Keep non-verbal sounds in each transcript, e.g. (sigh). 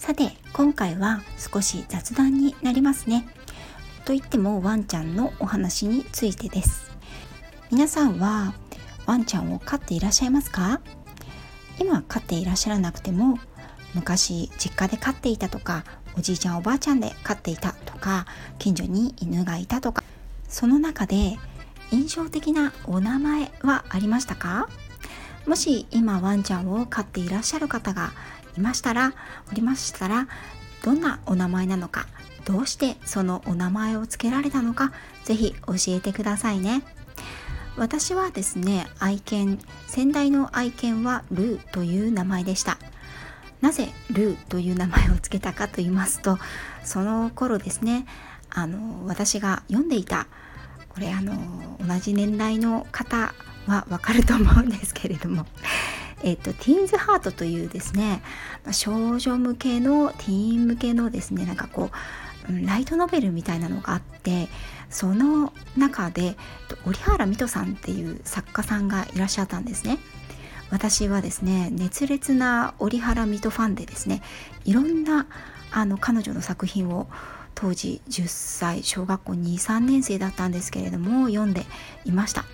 さて今回は少し雑談になりますね。と言ってもワンちゃんのお話についてです。皆さんはワンちゃんを飼っていらっしゃいますか？今飼っていらっしゃらなくても昔実家で飼っていたとかおじいちゃんおばあちゃんで飼っていたとか近所に犬がいたとかその中で印象的なお名前はありましたか？もし今ワンちゃんを飼っていらっしゃる方がいましたらおりましたらどんなお名前なのかどうしてそのお名前を付けられたのかぜひ教えてくださいね。私はですね愛犬先代の愛犬はルーという名前でした。なぜルーという名前を付けたかと言いますとその頃ですねあの私が読んでいたこれあの同じ年代の方はわかると思うんですけれども (laughs) えっと、ティーンズハートというですね少女向けのティーン向けのですねなんかこうライトノベルみたいなのがあってその中で折原水戸さんっていう作家さんがいらっしゃったんですね。私はですね熱烈な折原水戸ファンでですねいろんなあの彼女の作品を当時10歳小学校23年生だったんですけれども読んでいました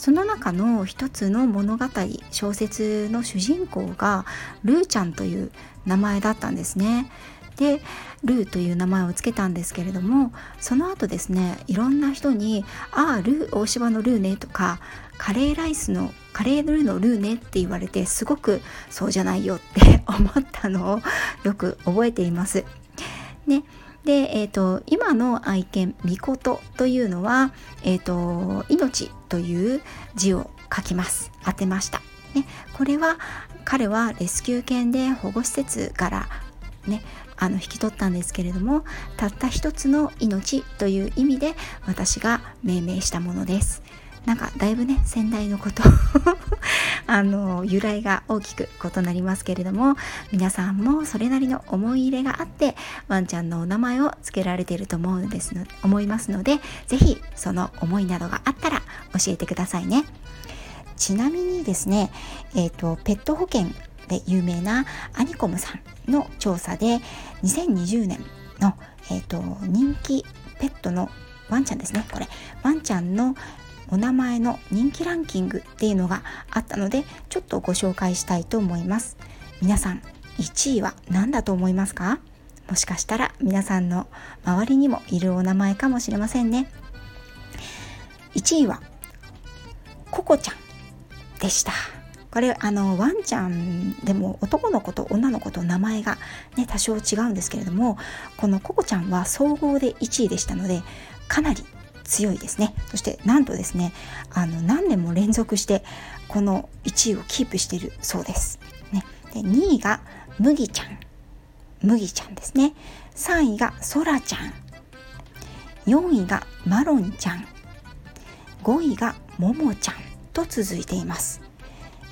その中の一つの物語小説の主人公がルーちゃんという名前だったんですね。でルーという名前を付けたんですけれどもその後ですねいろんな人に「ああルー大芝のルーね」とか「カレーライスのカレールーのルーね」って言われてすごくそうじゃないよって (laughs) 思ったのをよく覚えています。ね、で、えーと、今の愛犬「みこと」というのは「えーと、命」という字を書きます当てました。ね、これは彼はレスキュー犬で保護施設からねあの引き取ったんですけれどもたった一つの命という意味で私が命名したものです。なんかだいぶね先代のこと (laughs) あの由来が大きく異なりますけれども皆さんもそれなりの思い入れがあってワンちゃんのお名前を付けられていると思うんですの思いますので是非その思いなどがあったら教えてくださいね。ちなみにですね、えーと、ペット保険で有名なアニコムさんの調査で2020年の、えーと人気ペットのワンちゃんですねこれ。ワンちゃんのお名前の人気ランキングっていうのがあったのでちょっとご紹介したいと思います。皆さん1位は何だと思いますか？もしかしたら皆さんの周りにもいるお名前かもしれませんね。1位はココちゃんでした。これあのワンちゃんでも男の子と女の子と名前がね多少違うんですけれどもこのココちゃんは総合で1位でしたのでかなり強いですね。そしてなんとですねあの何年も連続してこの1位をキープしているそうです、ね、で2位が麦ちゃん。麦ちゃんですね。3位がそらちゃん。4位がマロンちゃん。5位がももちゃんと続いています。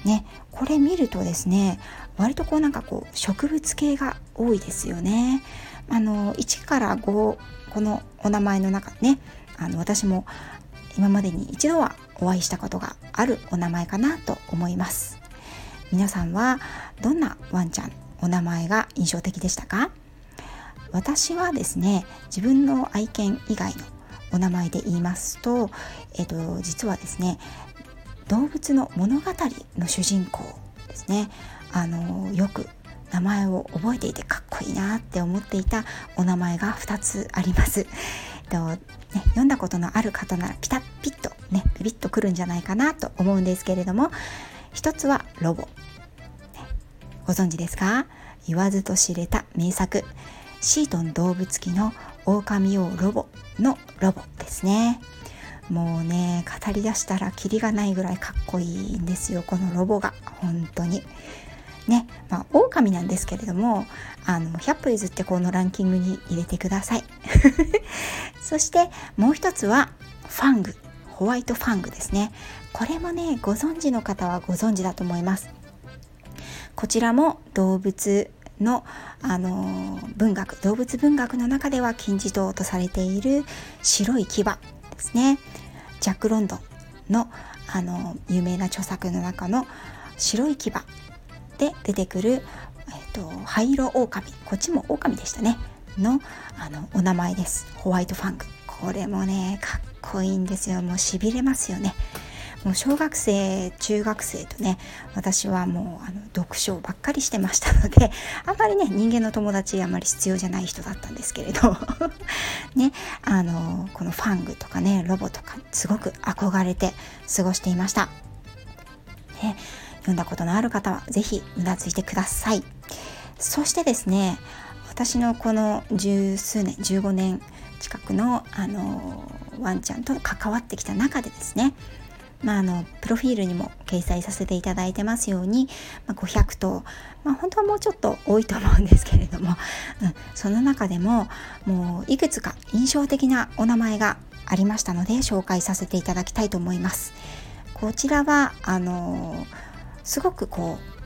ねこれ見るとですね割とこうなんかこう植物系が多いですよね。あの1から5このお名前の中ねあの私も今までに一度はお会いしたことがあるお名前かなと思います。皆さんはどんなワンちゃんお名前が印象的でしたか？私はですね自分の愛犬以外のお名前で言いますと、えっと、実はですね動物の物語の主人公ですね。あのよく名前を覚えていてかっこいいなって思っていたお名前が2つあります。とね、読んだことのある方ならピタッピッとねビビッとくるんじゃないかなと思うんですけれども一つはロボ、ね、ご存知ですか？言わずと知れた名作シートン動物記の狼王ロボのロボですね。もうね語り出したらキリがないぐらいかっこいいんですよこのロボが。本当に。ねまあ狼なんですけれどもあの100歩譲ってこのランキングに入れてください。(laughs) そしてもう一つはファング。ホワイトファングですね。これもねご存知の方はご存知だと思います。こちらも動物の、あの文学動物文学の中では金字塔とされている白い牙ですね。ジャック・ロンドンの、あの有名な著作の中の白い牙で出てくる、えっと、灰色狼。こっちも狼でしたね。のあのお名前です。ホワイトファングこれもねかっこいいんですよ。もうしびれますよね。もう小学生中学生とね私はもうあの読書ばっかりしてましたので (laughs) あんまりね人間の友達あんまり必要じゃない人だったんですけれど (laughs) ねあのこのファングとかねロボとかすごく憧れて過ごしていました。ね、読んだことのある方は是非うなずいてください。そしてですね私のこの十数年15年近くのあのワンちゃんと関わってきた中でですねまあ、あのプロフィールにも掲載させていただいてますように、まあ、500頭、まあ、本当はもうちょっと多いと思うんですけれども、うん、その中でももういくつか印象的なお名前がありましたので紹介させていただきたいと思います。こちらはあのすごくこう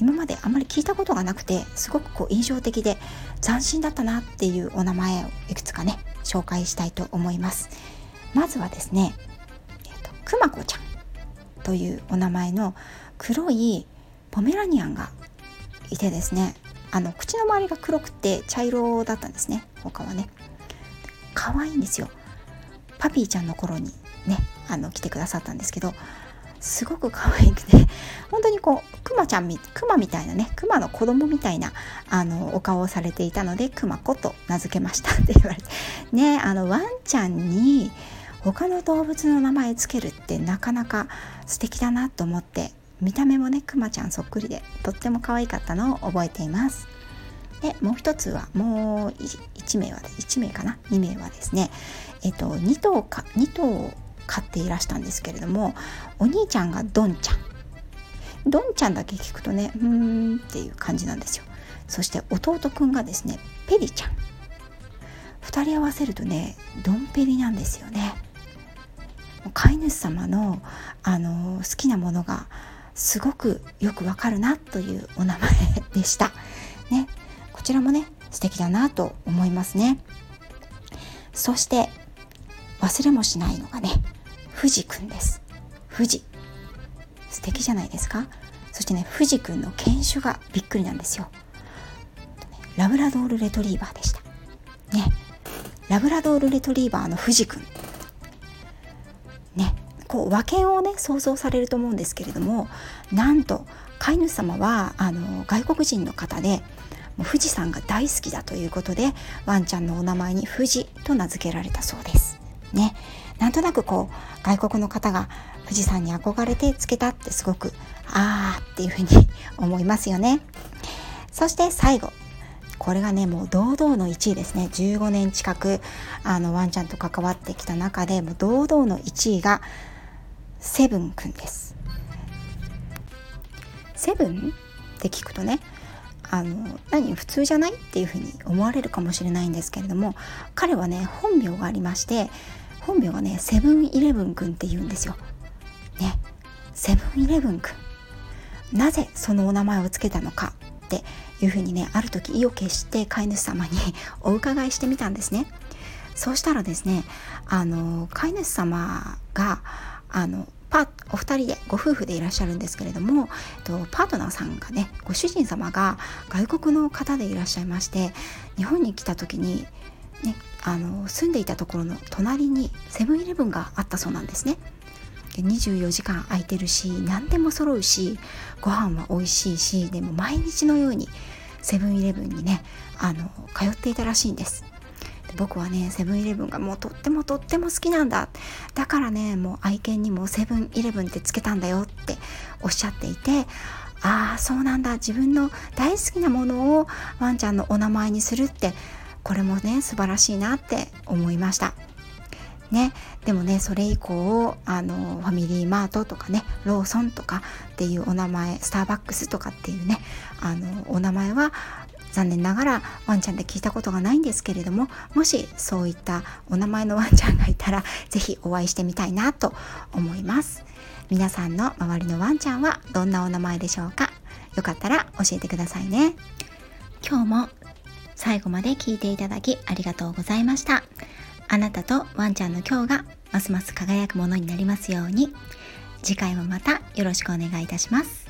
今まであまり聞いたことがなくてすごくこう印象的で斬新だったなっていうお名前をいくつかね紹介したいと思います。まずはですねくまこちゃんというお名前の黒いポメラニアンがいてですねあの口の周りが黒くて茶色だったんですね他はね。可愛いんですよ。パピーちゃんの頃にねあの来てくださったんですけどすごく可愛くて本当にこうクマちゃんみクマみたいなねクマの子供みたいなあのお顔をされていたのでクマ子と名付けましたって言われて。ねあのワンちゃんに他の動物の名前つけるってなかなか素敵だなと思って見た目もねくまちゃんそっくりでとっても可愛かったのを覚えています。でもう一つはもう1名は1名かな？2名はですねえっと2頭か2頭飼っていらしたんですけれどもお兄ちゃんがドンちゃん。ドンちゃんだけ聞くとねうーんっていう感じなんですよ。そして弟くんがですねペリちゃん。2人合わせるとねドンペリなんですよね。飼い主様のあの好きなものがすごくよくわかるなというお名前でした。ね、こちらもね素敵だなと思いますね。そして忘れもしないのがね富士くんです。富士素敵じゃないですかそしてね富士くんの犬種がびっくりなんですよ。ラブラドールレトリーバーでした。ねラブラドールレトリーバーの富士くんこう和犬をね想像されると思うんですけれどもなんと飼い主様はあの外国人の方でもう富士山が大好きだということでワンちゃんのお名前に富士と名付けられたそうです。ね、なんとなくこう外国の方が富士山に憧れてつけたってすごくあーっていうふうに (laughs) 思いますよね。そして最後これがねもう堂々の1位ですね15年近くあのワンちゃんと関わってきた中でもう堂々の1位がセブンくんです。セブンって聞くとねあの何普通じゃないっていうふうに思われるかもしれないんですけれども彼はね本名がありまして本名はねセブンイレブンくんって言うんですよ。ねセブンイレブンくんなぜそのお名前を付けたのかっていうふうにねある時意を決して飼い主様に (laughs) お伺いしてみたんですね。そうしたらですねあの飼い主様があのパお二人でご夫婦でいらっしゃるんですけれどもとパートナーさんがねご主人様が外国の方でいらっしゃいまして日本に来た時に、ね、あの住んでいたところの隣にセブンイレブンがあったそうなんですね。24時間空いてるし何でも揃うしご飯は美味しいしでも毎日のようにセブンイレブンにねあの通っていたらしいんです僕はねセブンイレブンがもうとってもとっても好きなんだ。だからねもう愛犬にもセブンイレブンってつけたんだよっておっしゃっていてああそうなんだ。自分の大好きなものをワンちゃんのお名前にするってこれもね素晴らしいなって思いました。ね、でもねそれ以降あのファミリーマートとかねローソンとかっていうお名前スターバックスとかっていうねあのお名前は残念ながらワンちゃんで聞いたことがないんですけれどももしそういったお名前のワンちゃんがいたら是非お会いしてみたいなと思います。皆さんの周りのワンちゃんはどんなお名前でしょうか？よかったら教えてくださいね。今日も最後まで聞いていただきありがとうございました。あなたとワンちゃんの今日がますます輝くものになりますように。次回もまたよろしくお願いいたします。